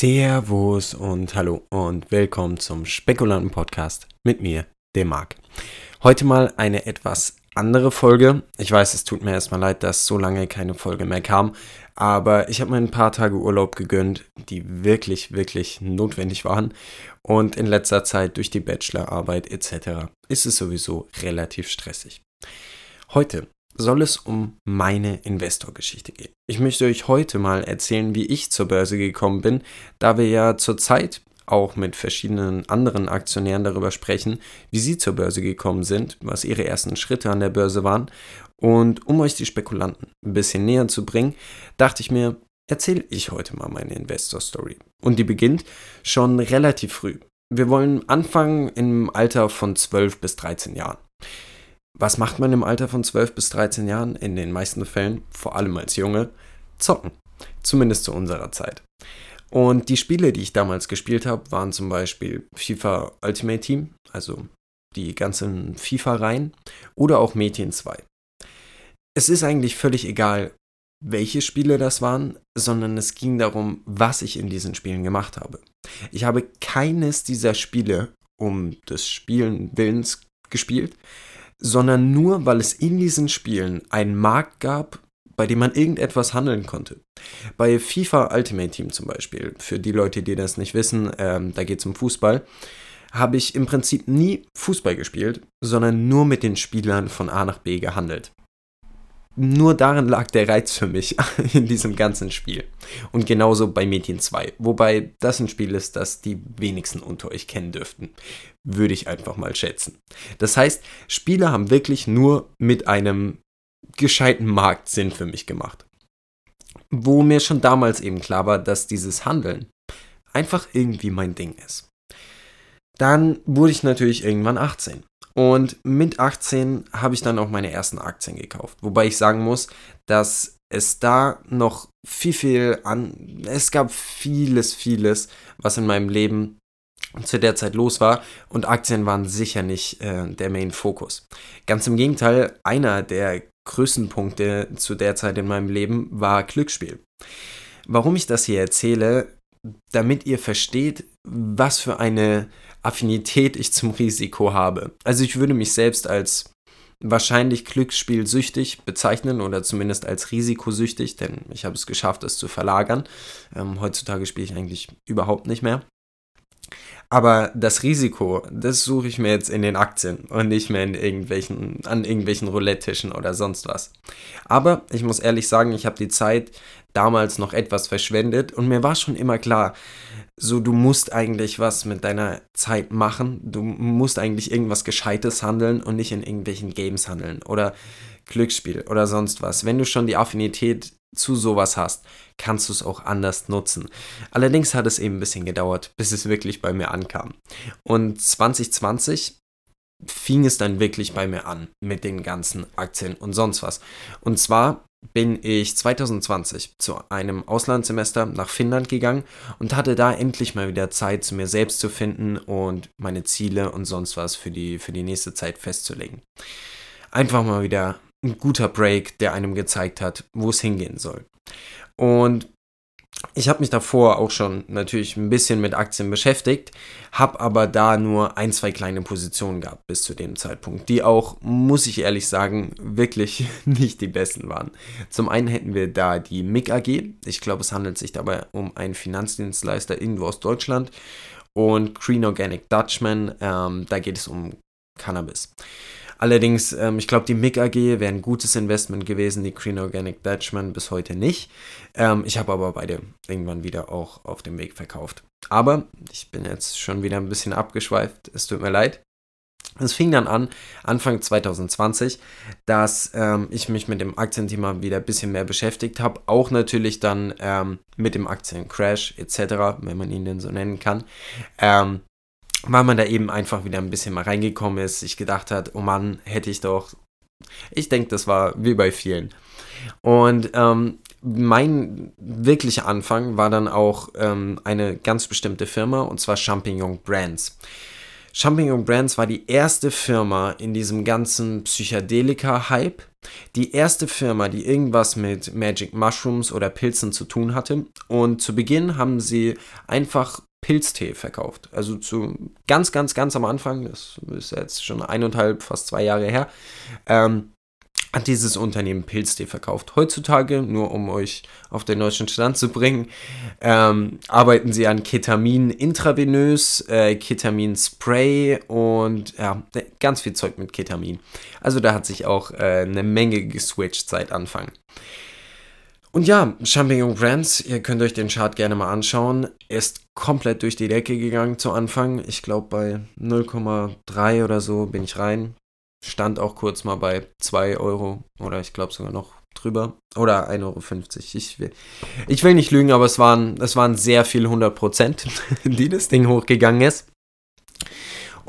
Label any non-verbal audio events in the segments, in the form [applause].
Servus und hallo und willkommen zum Spekulanten Podcast mit mir, dem Marc. Heute mal eine etwas andere Folge. Ich weiß, es tut mir erstmal leid, dass so lange keine Folge mehr kam, aber ich habe mir ein paar Tage Urlaub gegönnt, die wirklich, wirklich notwendig waren. Und in letzter Zeit durch die Bachelorarbeit etc. ist es sowieso relativ stressig. Heute soll es um meine Investorgeschichte gehen. Ich möchte euch heute mal erzählen, wie ich zur Börse gekommen bin, da wir ja zurzeit auch mit verschiedenen anderen Aktionären darüber sprechen, wie sie zur Börse gekommen sind, was ihre ersten Schritte an der Börse waren. Und um euch die Spekulanten ein bisschen näher zu bringen, dachte ich mir, erzähle ich heute mal meine Investor Story. Und die beginnt schon relativ früh. Wir wollen anfangen im Alter von 12 bis 13 Jahren. Was macht man im Alter von 12 bis 13 Jahren? In den meisten Fällen, vor allem als Junge, zocken. Zumindest zu unserer Zeit. Und die Spiele, die ich damals gespielt habe, waren zum Beispiel FIFA Ultimate Team, also die ganzen FIFA-Reihen, oder auch Mädchen 2. Es ist eigentlich völlig egal, welche Spiele das waren, sondern es ging darum, was ich in diesen Spielen gemacht habe. Ich habe keines dieser Spiele um des Spielen Willens gespielt, sondern nur, weil es in diesen Spielen einen Markt gab, bei dem man irgendetwas handeln konnte. Bei FIFA Ultimate Team zum Beispiel, für die Leute, die das nicht wissen, ähm, da geht es um Fußball, habe ich im Prinzip nie Fußball gespielt, sondern nur mit den Spielern von A nach B gehandelt nur darin lag der Reiz für mich [laughs] in diesem ganzen Spiel. Und genauso bei Mädchen 2. Wobei das ein Spiel ist, das die wenigsten unter euch kennen dürften. Würde ich einfach mal schätzen. Das heißt, Spiele haben wirklich nur mit einem gescheiten Markt Sinn für mich gemacht. Wo mir schon damals eben klar war, dass dieses Handeln einfach irgendwie mein Ding ist. Dann wurde ich natürlich irgendwann 18. Und mit 18 habe ich dann auch meine ersten Aktien gekauft. Wobei ich sagen muss, dass es da noch viel, viel an. Es gab vieles, vieles, was in meinem Leben zu der Zeit los war und Aktien waren sicher nicht äh, der Main Fokus. Ganz im Gegenteil, einer der größten Punkte zu der Zeit in meinem Leben war Glücksspiel. Warum ich das hier erzähle, damit ihr versteht, was für eine Affinität ich zum Risiko habe. Also ich würde mich selbst als wahrscheinlich glücksspielsüchtig bezeichnen oder zumindest als risikosüchtig, denn ich habe es geschafft, es zu verlagern. Ähm, heutzutage spiele ich eigentlich überhaupt nicht mehr. Aber das Risiko, das suche ich mir jetzt in den Aktien und nicht mehr in irgendwelchen, an irgendwelchen Roulette-Tischen oder sonst was. Aber ich muss ehrlich sagen, ich habe die Zeit damals noch etwas verschwendet und mir war schon immer klar, so du musst eigentlich was mit deiner Zeit machen, du musst eigentlich irgendwas Gescheites handeln und nicht in irgendwelchen Games handeln oder Glücksspiel oder sonst was. Wenn du schon die Affinität zu sowas hast, kannst du es auch anders nutzen. Allerdings hat es eben ein bisschen gedauert, bis es wirklich bei mir ankam. Und 2020 fing es dann wirklich bei mir an mit den ganzen Aktien und sonst was. Und zwar bin ich 2020 zu einem Auslandssemester nach Finnland gegangen und hatte da endlich mal wieder Zeit, zu mir selbst zu finden und meine Ziele und sonst was für die, für die nächste Zeit festzulegen. Einfach mal wieder ein guter Break, der einem gezeigt hat, wo es hingehen soll. Und ich habe mich davor auch schon natürlich ein bisschen mit Aktien beschäftigt, habe aber da nur ein, zwei kleine Positionen gehabt bis zu dem Zeitpunkt, die auch, muss ich ehrlich sagen, wirklich [laughs] nicht die besten waren. Zum einen hätten wir da die MIG AG, ich glaube es handelt sich dabei um einen Finanzdienstleister irgendwo aus Deutschland und Green Organic Dutchman, ähm, da geht es um Cannabis. Allerdings, ähm, ich glaube, die MIG AG wäre ein gutes Investment gewesen, die Green Organic Dutchman bis heute nicht. Ähm, ich habe aber beide irgendwann wieder auch auf dem Weg verkauft. Aber ich bin jetzt schon wieder ein bisschen abgeschweift, es tut mir leid. Es fing dann an, Anfang 2020, dass ähm, ich mich mit dem Aktienthema wieder ein bisschen mehr beschäftigt habe. Auch natürlich dann ähm, mit dem Aktiencrash etc., wenn man ihn denn so nennen kann. Ähm, weil man da eben einfach wieder ein bisschen mal reingekommen ist, sich gedacht hat, oh Mann, hätte ich doch. Ich denke, das war wie bei vielen. Und ähm, mein wirklicher Anfang war dann auch ähm, eine ganz bestimmte Firma, und zwar Champignon Brands. Champignon Brands war die erste Firma in diesem ganzen Psychedelika-Hype. Die erste Firma, die irgendwas mit Magic Mushrooms oder Pilzen zu tun hatte. Und zu Beginn haben sie einfach Pilztee verkauft. Also zu ganz, ganz, ganz am Anfang, das ist jetzt schon eineinhalb, fast zwei Jahre her, ähm, hat dieses Unternehmen Pilztee verkauft. Heutzutage, nur um euch auf den neuesten Stand zu bringen, ähm, arbeiten sie an Ketamin intravenös, äh, Ketamin Spray und ja, ganz viel Zeug mit Ketamin. Also da hat sich auch äh, eine Menge geswitcht seit Anfang. Und ja, Champignon Brands, ihr könnt euch den Chart gerne mal anschauen, ist komplett durch die Decke gegangen zu Anfang. Ich glaube bei 0,3 oder so bin ich rein stand auch kurz mal bei 2 Euro oder ich glaube sogar noch drüber. Oder 1,50 Euro. Ich will, ich will nicht lügen, aber es waren, es waren sehr viel 100 Prozent, [laughs] die das Ding hochgegangen ist.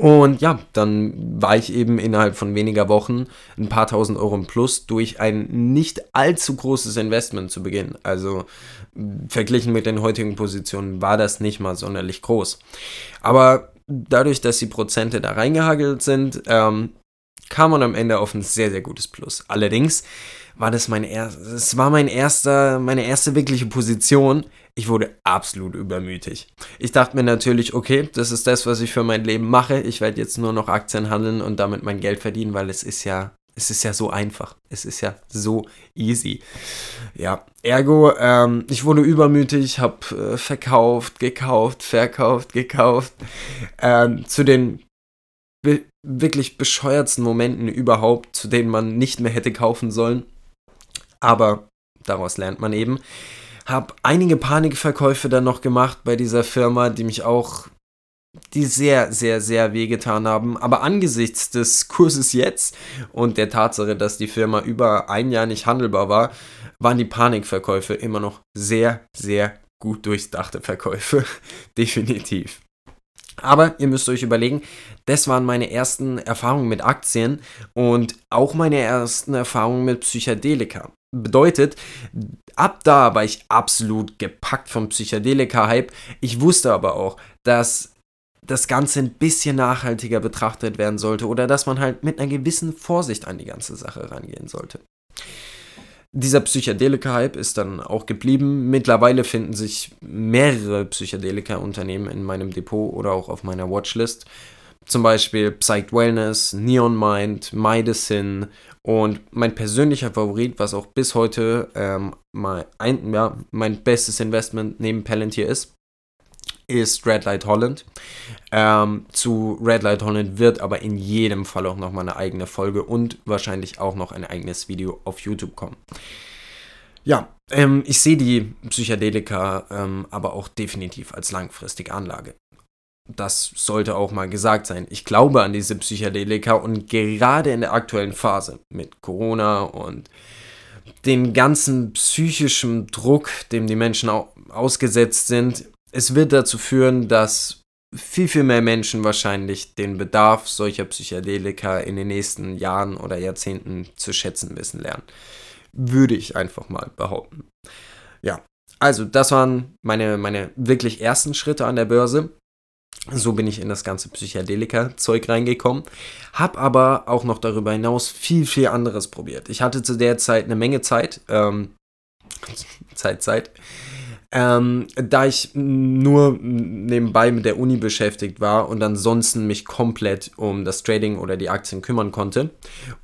Und ja, dann war ich eben innerhalb von weniger Wochen ein paar tausend Euro im Plus durch ein nicht allzu großes Investment zu Beginn. Also verglichen mit den heutigen Positionen war das nicht mal sonderlich groß. Aber dadurch, dass die Prozente da reingehagelt sind, ähm, kam man am Ende auf ein sehr, sehr gutes Plus. Allerdings war das mein erster, das war mein erster, meine erste wirkliche Position. Ich wurde absolut übermütig. Ich dachte mir natürlich, okay, das ist das, was ich für mein Leben mache. Ich werde jetzt nur noch Aktien handeln und damit mein Geld verdienen, weil es ist ja, es ist ja so einfach. Es ist ja so easy. Ja, ergo, ähm, ich wurde übermütig, habe äh, verkauft, gekauft, verkauft, gekauft. Ähm, zu den wirklich bescheuertsten Momenten überhaupt, zu denen man nicht mehr hätte kaufen sollen. Aber daraus lernt man eben. Hab einige Panikverkäufe dann noch gemacht bei dieser Firma, die mich auch, die sehr, sehr, sehr wehgetan haben. Aber angesichts des Kurses jetzt und der Tatsache, dass die Firma über ein Jahr nicht handelbar war, waren die Panikverkäufe immer noch sehr, sehr gut durchdachte Verkäufe. [laughs] Definitiv. Aber ihr müsst euch überlegen, das waren meine ersten Erfahrungen mit Aktien und auch meine ersten Erfahrungen mit Psychedelika. Bedeutet, ab da war ich absolut gepackt vom Psychedelika-Hype. Ich wusste aber auch, dass das Ganze ein bisschen nachhaltiger betrachtet werden sollte oder dass man halt mit einer gewissen Vorsicht an die ganze Sache rangehen sollte. Dieser Psychedelika-Hype ist dann auch geblieben. Mittlerweile finden sich mehrere Psychedelika-Unternehmen in meinem Depot oder auch auf meiner Watchlist. Zum Beispiel Psyched Wellness, Neon Mind, Medicine und mein persönlicher Favorit, was auch bis heute ähm, mein, ein, ja, mein bestes Investment neben Palantir ist, ist Red Light Holland. Ähm, zu Red Light Holland wird aber in jedem Fall auch nochmal eine eigene Folge und wahrscheinlich auch noch ein eigenes Video auf YouTube kommen. Ja, ähm, ich sehe die Psychedelika ähm, aber auch definitiv als langfristige Anlage. Das sollte auch mal gesagt sein. Ich glaube an diese Psychedelika und gerade in der aktuellen Phase mit Corona und den ganzen psychischen Druck, dem die Menschen ausgesetzt sind, es wird dazu führen, dass viel, viel mehr Menschen wahrscheinlich den Bedarf solcher Psychedelika in den nächsten Jahren oder Jahrzehnten zu schätzen wissen lernen. Würde ich einfach mal behaupten. Ja, also das waren meine, meine wirklich ersten Schritte an der Börse. So bin ich in das ganze Psychedelika-Zeug reingekommen. Hab aber auch noch darüber hinaus viel, viel anderes probiert. Ich hatte zu der Zeit eine Menge Zeit. Ähm, Zeit, Zeit. Ähm, da ich nur nebenbei mit der Uni beschäftigt war und ansonsten mich komplett um das Trading oder die Aktien kümmern konnte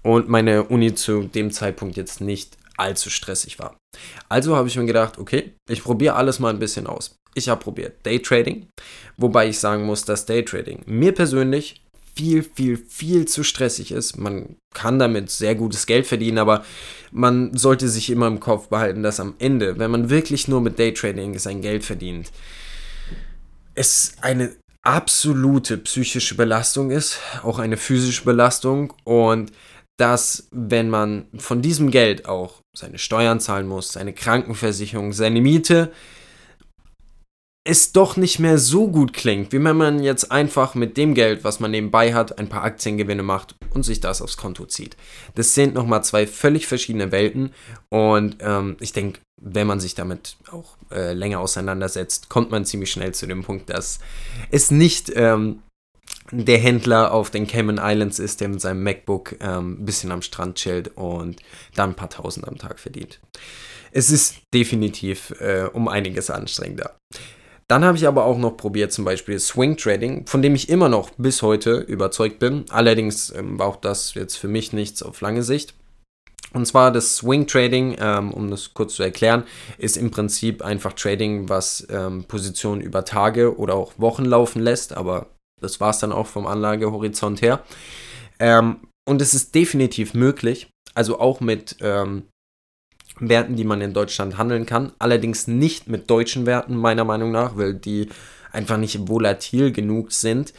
und meine Uni zu dem Zeitpunkt jetzt nicht allzu stressig war. Also habe ich mir gedacht, okay, ich probiere alles mal ein bisschen aus. Ich habe probiert Daytrading, wobei ich sagen muss, dass Daytrading mir persönlich viel, viel, viel zu stressig ist. Man kann damit sehr gutes Geld verdienen, aber man sollte sich immer im Kopf behalten, dass am Ende, wenn man wirklich nur mit Daytrading sein Geld verdient, es eine absolute psychische Belastung ist, auch eine physische Belastung und dass, wenn man von diesem Geld auch seine Steuern zahlen muss, seine Krankenversicherung, seine Miete, es doch nicht mehr so gut klingt, wie wenn man jetzt einfach mit dem Geld, was man nebenbei hat, ein paar Aktiengewinne macht und sich das aufs Konto zieht. Das sind nochmal zwei völlig verschiedene Welten und ähm, ich denke, wenn man sich damit auch äh, länger auseinandersetzt, kommt man ziemlich schnell zu dem Punkt, dass es nicht ähm, der Händler auf den Cayman Islands ist, der mit seinem MacBook ähm, ein bisschen am Strand chillt und dann ein paar Tausend am Tag verdient. Es ist definitiv äh, um einiges anstrengender. Dann habe ich aber auch noch probiert, zum Beispiel Swing Trading, von dem ich immer noch bis heute überzeugt bin. Allerdings ähm, war auch das jetzt für mich nichts auf lange Sicht. Und zwar das Swing Trading, ähm, um das kurz zu erklären, ist im Prinzip einfach Trading, was ähm, Positionen über Tage oder auch Wochen laufen lässt, aber das war es dann auch vom Anlagehorizont her. Ähm, und es ist definitiv möglich, also auch mit ähm, Werten, die man in Deutschland handeln kann. Allerdings nicht mit deutschen Werten, meiner Meinung nach, weil die einfach nicht volatil genug sind.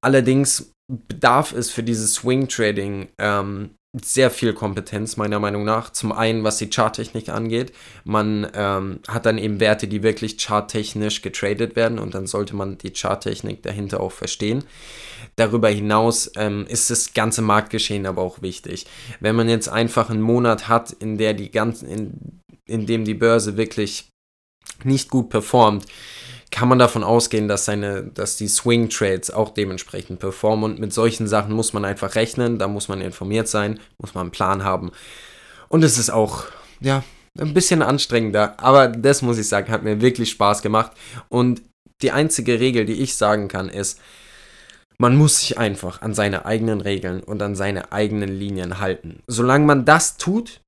Allerdings bedarf es für dieses Swing Trading ähm, sehr viel Kompetenz, meiner Meinung nach. Zum einen, was die Charttechnik angeht. Man ähm, hat dann eben Werte, die wirklich charttechnisch getradet werden und dann sollte man die Charttechnik dahinter auch verstehen. Darüber hinaus ähm, ist das ganze Marktgeschehen aber auch wichtig. Wenn man jetzt einfach einen Monat hat, in der die ganzen, in, in dem die Börse wirklich nicht gut performt, kann man davon ausgehen, dass seine, dass die Swing Trades auch dementsprechend performen. Und mit solchen Sachen muss man einfach rechnen, da muss man informiert sein, muss man einen Plan haben. Und es ist auch, ja, ein bisschen anstrengender. Aber das muss ich sagen, hat mir wirklich Spaß gemacht. Und die einzige Regel, die ich sagen kann, ist, man muss sich einfach an seine eigenen Regeln und an seine eigenen Linien halten. Solange man das tut,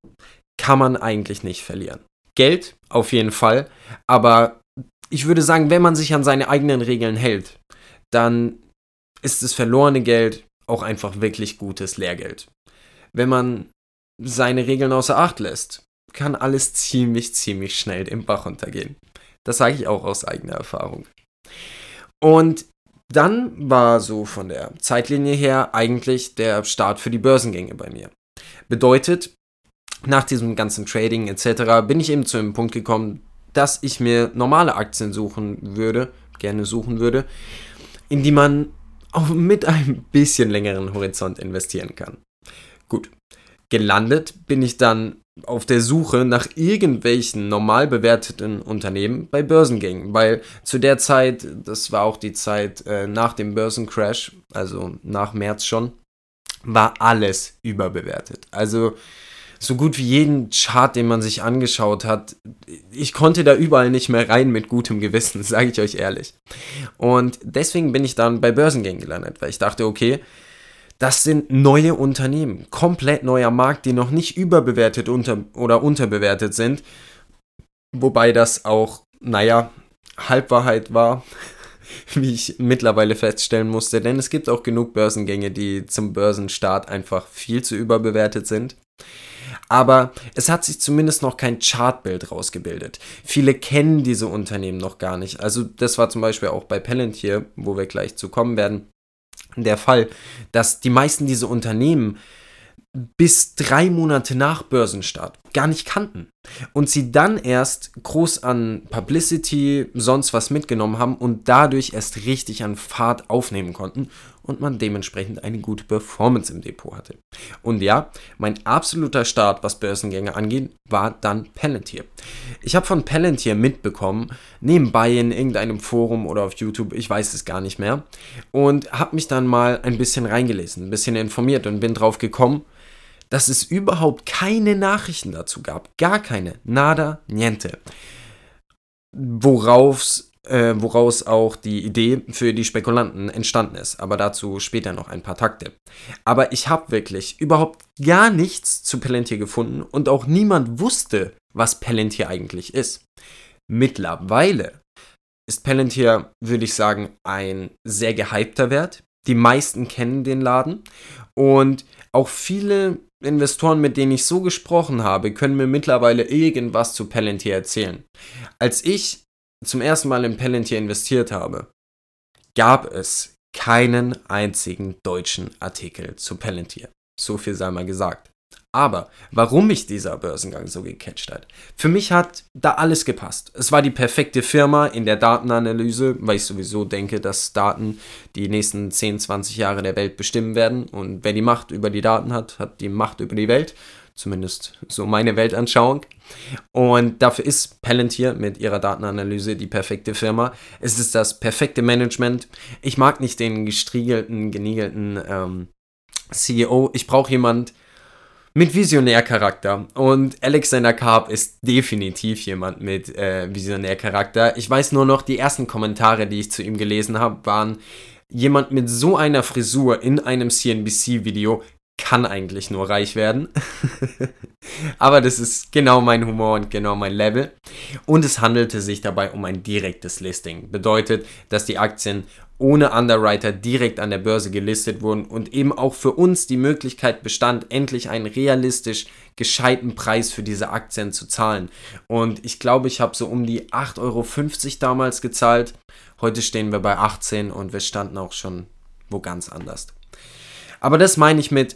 kann man eigentlich nicht verlieren. Geld auf jeden Fall, aber ich würde sagen, wenn man sich an seine eigenen Regeln hält, dann ist das verlorene Geld auch einfach wirklich gutes Lehrgeld. Wenn man seine Regeln außer Acht lässt, kann alles ziemlich, ziemlich schnell den Bach untergehen. Das sage ich auch aus eigener Erfahrung. Und dann war so von der Zeitlinie her eigentlich der Start für die Börsengänge bei mir. Bedeutet, nach diesem ganzen Trading etc. bin ich eben zu einem Punkt gekommen, dass ich mir normale Aktien suchen würde, gerne suchen würde, in die man auch mit einem bisschen längeren Horizont investieren kann. Gut, gelandet bin ich dann auf der Suche nach irgendwelchen normal bewerteten Unternehmen bei Börsengängen, weil zu der Zeit, das war auch die Zeit äh, nach dem Börsencrash, also nach März schon, war alles überbewertet. Also so gut wie jeden Chart, den man sich angeschaut hat, ich konnte da überall nicht mehr rein mit gutem Gewissen, [laughs] sage ich euch ehrlich. Und deswegen bin ich dann bei Börsengängen gelandet, weil ich dachte, okay, das sind neue Unternehmen, komplett neuer Markt, die noch nicht überbewertet unter oder unterbewertet sind. Wobei das auch, naja, Halbwahrheit war, [laughs] wie ich mittlerweile feststellen musste, denn es gibt auch genug Börsengänge, die zum Börsenstart einfach viel zu überbewertet sind aber es hat sich zumindest noch kein Chartbild rausgebildet. Viele kennen diese Unternehmen noch gar nicht. Also das war zum Beispiel auch bei Palantir, wo wir gleich zu kommen werden, der Fall, dass die meisten dieser Unternehmen bis drei Monate nach Börsenstart gar nicht kannten und sie dann erst groß an Publicity, sonst was mitgenommen haben und dadurch erst richtig an Fahrt aufnehmen konnten und man dementsprechend eine gute Performance im Depot hatte. Und ja, mein absoluter Start, was Börsengänge angeht, war dann Palantir. Ich habe von Palantir mitbekommen, nebenbei in irgendeinem Forum oder auf YouTube, ich weiß es gar nicht mehr, und habe mich dann mal ein bisschen reingelesen, ein bisschen informiert und bin drauf gekommen, dass es überhaupt keine Nachrichten dazu gab. Gar keine. Nada, niente. Woraus, äh, woraus auch die Idee für die Spekulanten entstanden ist. Aber dazu später noch ein paar Takte. Aber ich habe wirklich überhaupt gar nichts zu Palantir gefunden und auch niemand wusste, was Palantir eigentlich ist. Mittlerweile ist Palantir, würde ich sagen, ein sehr gehypter Wert. Die meisten kennen den Laden und auch viele Investoren, mit denen ich so gesprochen habe, können mir mittlerweile irgendwas zu Palantir erzählen. Als ich zum ersten Mal in Palantir investiert habe, gab es keinen einzigen deutschen Artikel zu Palantir. So viel sei mal gesagt. Aber warum mich dieser Börsengang so gecatcht hat, für mich hat da alles gepasst. Es war die perfekte Firma in der Datenanalyse, weil ich sowieso denke, dass Daten die nächsten 10, 20 Jahre der Welt bestimmen werden. Und wer die Macht über die Daten hat, hat die Macht über die Welt. Zumindest so meine Weltanschauung. Und dafür ist Palantir mit ihrer Datenanalyse die perfekte Firma. Es ist das perfekte Management. Ich mag nicht den gestriegelten, geniegelten ähm, CEO. Ich brauche jemand mit Visionärcharakter. Und Alexander Karp ist definitiv jemand mit äh, Visionärcharakter. Ich weiß nur noch, die ersten Kommentare, die ich zu ihm gelesen habe, waren, jemand mit so einer Frisur in einem CNBC-Video kann eigentlich nur reich werden. [laughs] Aber das ist genau mein Humor und genau mein Level. Und es handelte sich dabei um ein direktes Listing. Bedeutet, dass die Aktien ohne Underwriter direkt an der Börse gelistet wurden und eben auch für uns die Möglichkeit bestand, endlich einen realistisch gescheiten Preis für diese Aktien zu zahlen. Und ich glaube, ich habe so um die 8,50 Euro damals gezahlt. Heute stehen wir bei 18 und wir standen auch schon wo ganz anders. Aber das meine ich mit,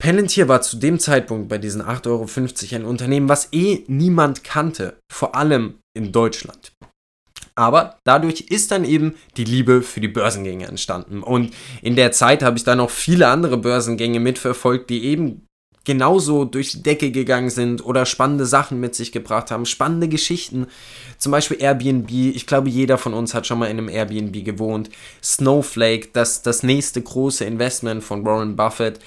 Palantir war zu dem Zeitpunkt bei diesen 8,50 Euro ein Unternehmen, was eh niemand kannte, vor allem in Deutschland. Aber dadurch ist dann eben die Liebe für die Börsengänge entstanden. Und in der Zeit habe ich dann auch viele andere Börsengänge mitverfolgt, die eben genauso durch die Decke gegangen sind oder spannende Sachen mit sich gebracht haben, spannende Geschichten. Zum Beispiel Airbnb. Ich glaube, jeder von uns hat schon mal in einem Airbnb gewohnt. Snowflake, das, das nächste große Investment von Warren Buffett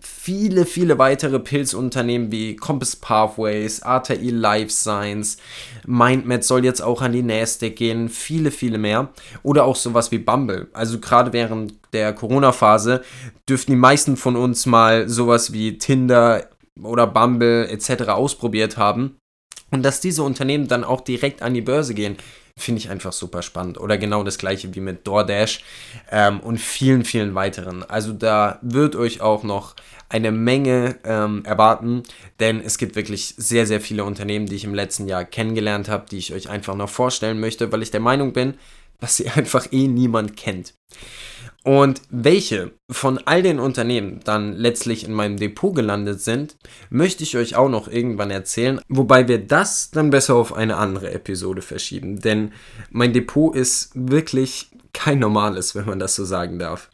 viele, viele weitere Pilzunternehmen wie Compass Pathways, ATI Life Science, MindMed soll jetzt auch an die Nasdaq gehen, viele, viele mehr. Oder auch sowas wie Bumble. Also gerade während der Corona-Phase dürften die meisten von uns mal sowas wie Tinder oder Bumble etc. ausprobiert haben. Und dass diese Unternehmen dann auch direkt an die Börse gehen, finde ich einfach super spannend. Oder genau das gleiche wie mit DoorDash ähm, und vielen, vielen weiteren. Also da wird euch auch noch eine Menge ähm, erwarten, denn es gibt wirklich sehr, sehr viele Unternehmen, die ich im letzten Jahr kennengelernt habe, die ich euch einfach noch vorstellen möchte, weil ich der Meinung bin, dass sie [laughs] einfach eh niemand kennt. Und welche von all den Unternehmen dann letztlich in meinem Depot gelandet sind, möchte ich euch auch noch irgendwann erzählen, wobei wir das dann besser auf eine andere Episode verschieben, denn mein Depot ist wirklich kein normales, wenn man das so sagen darf.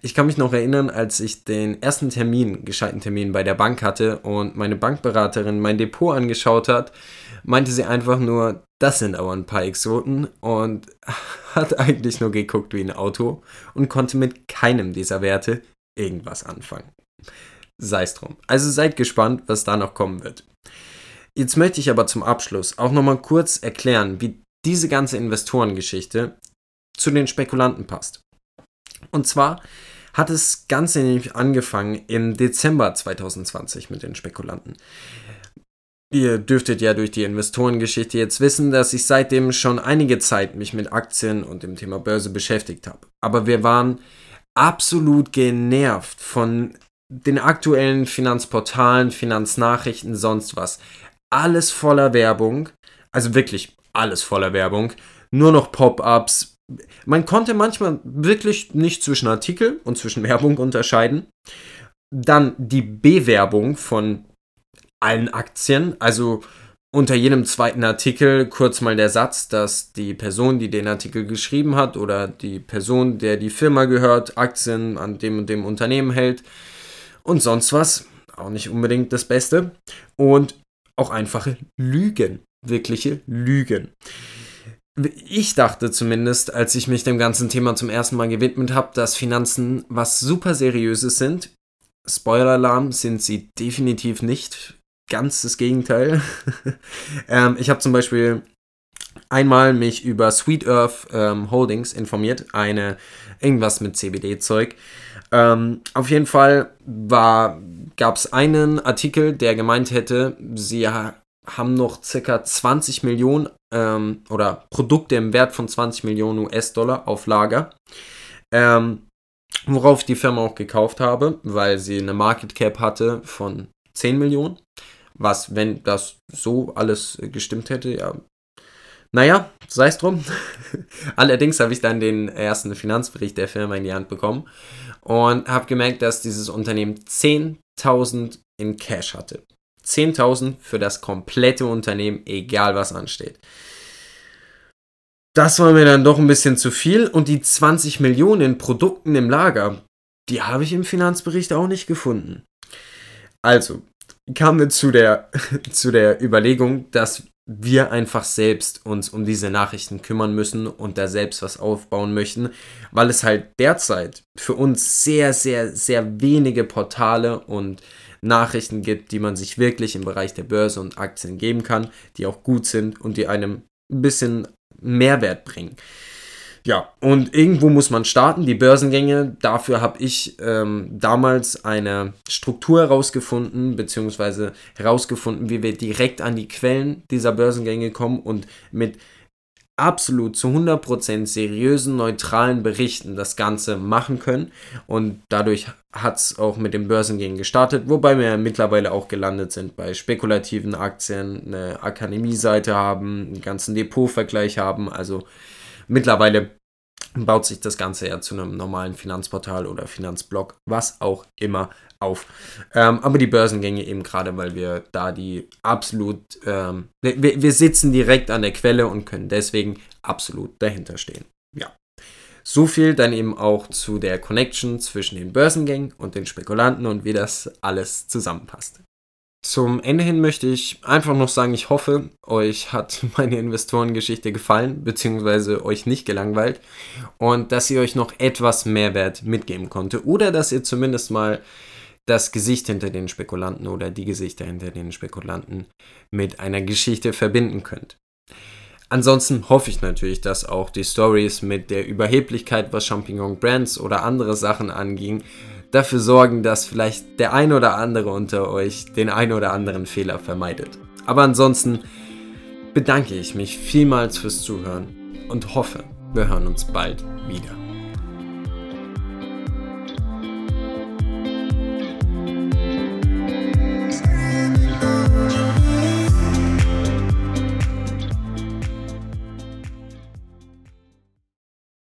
Ich kann mich noch erinnern, als ich den ersten Termin, gescheiten Termin bei der Bank hatte und meine Bankberaterin mein Depot angeschaut hat, meinte sie einfach nur, das sind aber ein paar Exoten und [laughs] hat eigentlich nur geguckt wie ein Auto und konnte mit keinem dieser Werte irgendwas anfangen. Sei es drum. Also seid gespannt, was da noch kommen wird. Jetzt möchte ich aber zum Abschluss auch nochmal kurz erklären, wie diese ganze Investorengeschichte zu den Spekulanten passt. Und zwar hat das Ganze nämlich angefangen im Dezember 2020 mit den Spekulanten. Ihr dürftet ja durch die Investorengeschichte jetzt wissen, dass ich seitdem schon einige Zeit mich mit Aktien und dem Thema Börse beschäftigt habe. Aber wir waren absolut genervt von den aktuellen Finanzportalen, Finanznachrichten, sonst was. Alles voller Werbung, also wirklich alles voller Werbung, nur noch Pop-ups. Man konnte manchmal wirklich nicht zwischen Artikel und zwischen Werbung unterscheiden. Dann die Bewerbung von allen Aktien. Also unter jedem zweiten Artikel kurz mal der Satz, dass die Person, die den Artikel geschrieben hat oder die Person, der die Firma gehört, Aktien an dem und dem Unternehmen hält und sonst was. Auch nicht unbedingt das Beste. Und auch einfache Lügen. Wirkliche Lügen. Ich dachte zumindest, als ich mich dem ganzen Thema zum ersten Mal gewidmet habe, dass Finanzen was super Seriöses sind. Spoiler-Alarm sind sie definitiv nicht ganz das Gegenteil. [laughs] ähm, ich habe zum Beispiel einmal mich über Sweet Earth ähm, Holdings informiert, eine irgendwas mit CBD-Zeug. Ähm, auf jeden Fall gab es einen Artikel, der gemeint hätte, sie ha haben noch circa 20 Millionen ähm, oder Produkte im Wert von 20 Millionen US-Dollar auf Lager. Ähm, worauf ich die Firma auch gekauft habe, weil sie eine Market Cap hatte von 10 Millionen. Was, wenn das so alles gestimmt hätte, ja. Naja, sei es drum. [laughs] Allerdings habe ich dann den ersten Finanzbericht der Firma in die Hand bekommen und habe gemerkt, dass dieses Unternehmen 10.000 in Cash hatte. 10.000 für das komplette Unternehmen, egal was ansteht. Das war mir dann doch ein bisschen zu viel und die 20 Millionen Produkten im Lager, die habe ich im Finanzbericht auch nicht gefunden. Also, kamen wir zu der, [laughs] zu der Überlegung, dass wir einfach selbst uns um diese Nachrichten kümmern müssen und da selbst was aufbauen möchten, weil es halt derzeit für uns sehr, sehr, sehr wenige Portale und Nachrichten gibt, die man sich wirklich im Bereich der Börse und Aktien geben kann, die auch gut sind und die einem ein bisschen Mehrwert bringen. Ja, und irgendwo muss man starten, die Börsengänge. Dafür habe ich ähm, damals eine Struktur herausgefunden, beziehungsweise herausgefunden, wie wir direkt an die Quellen dieser Börsengänge kommen und mit absolut zu 100% seriösen, neutralen Berichten das Ganze machen können. Und dadurch hat es auch mit den Börsengängen gestartet, wobei wir mittlerweile auch gelandet sind bei spekulativen Aktien, eine Akademie-Seite haben, einen ganzen Depotvergleich haben. Also mittlerweile baut sich das Ganze ja zu einem normalen Finanzportal oder Finanzblog, was auch immer auf. Ähm, aber die Börsengänge eben gerade, weil wir da die absolut, ähm, wir, wir sitzen direkt an der Quelle und können deswegen absolut dahinter stehen. Ja. So viel dann eben auch zu der Connection zwischen den Börsengängen und den Spekulanten und wie das alles zusammenpasst. Zum Ende hin möchte ich einfach noch sagen, ich hoffe, euch hat [laughs] meine Investorengeschichte gefallen, beziehungsweise euch nicht gelangweilt und dass ihr euch noch etwas Mehrwert mitgeben konnte oder dass ihr zumindest mal das Gesicht hinter den Spekulanten oder die Gesichter hinter den Spekulanten mit einer Geschichte verbinden könnt. Ansonsten hoffe ich natürlich, dass auch die Stories mit der Überheblichkeit, was Champignon Brands oder andere Sachen anging, dafür sorgen, dass vielleicht der ein oder andere unter euch den ein oder anderen Fehler vermeidet. Aber ansonsten bedanke ich mich vielmals fürs Zuhören und hoffe, wir hören uns bald wieder.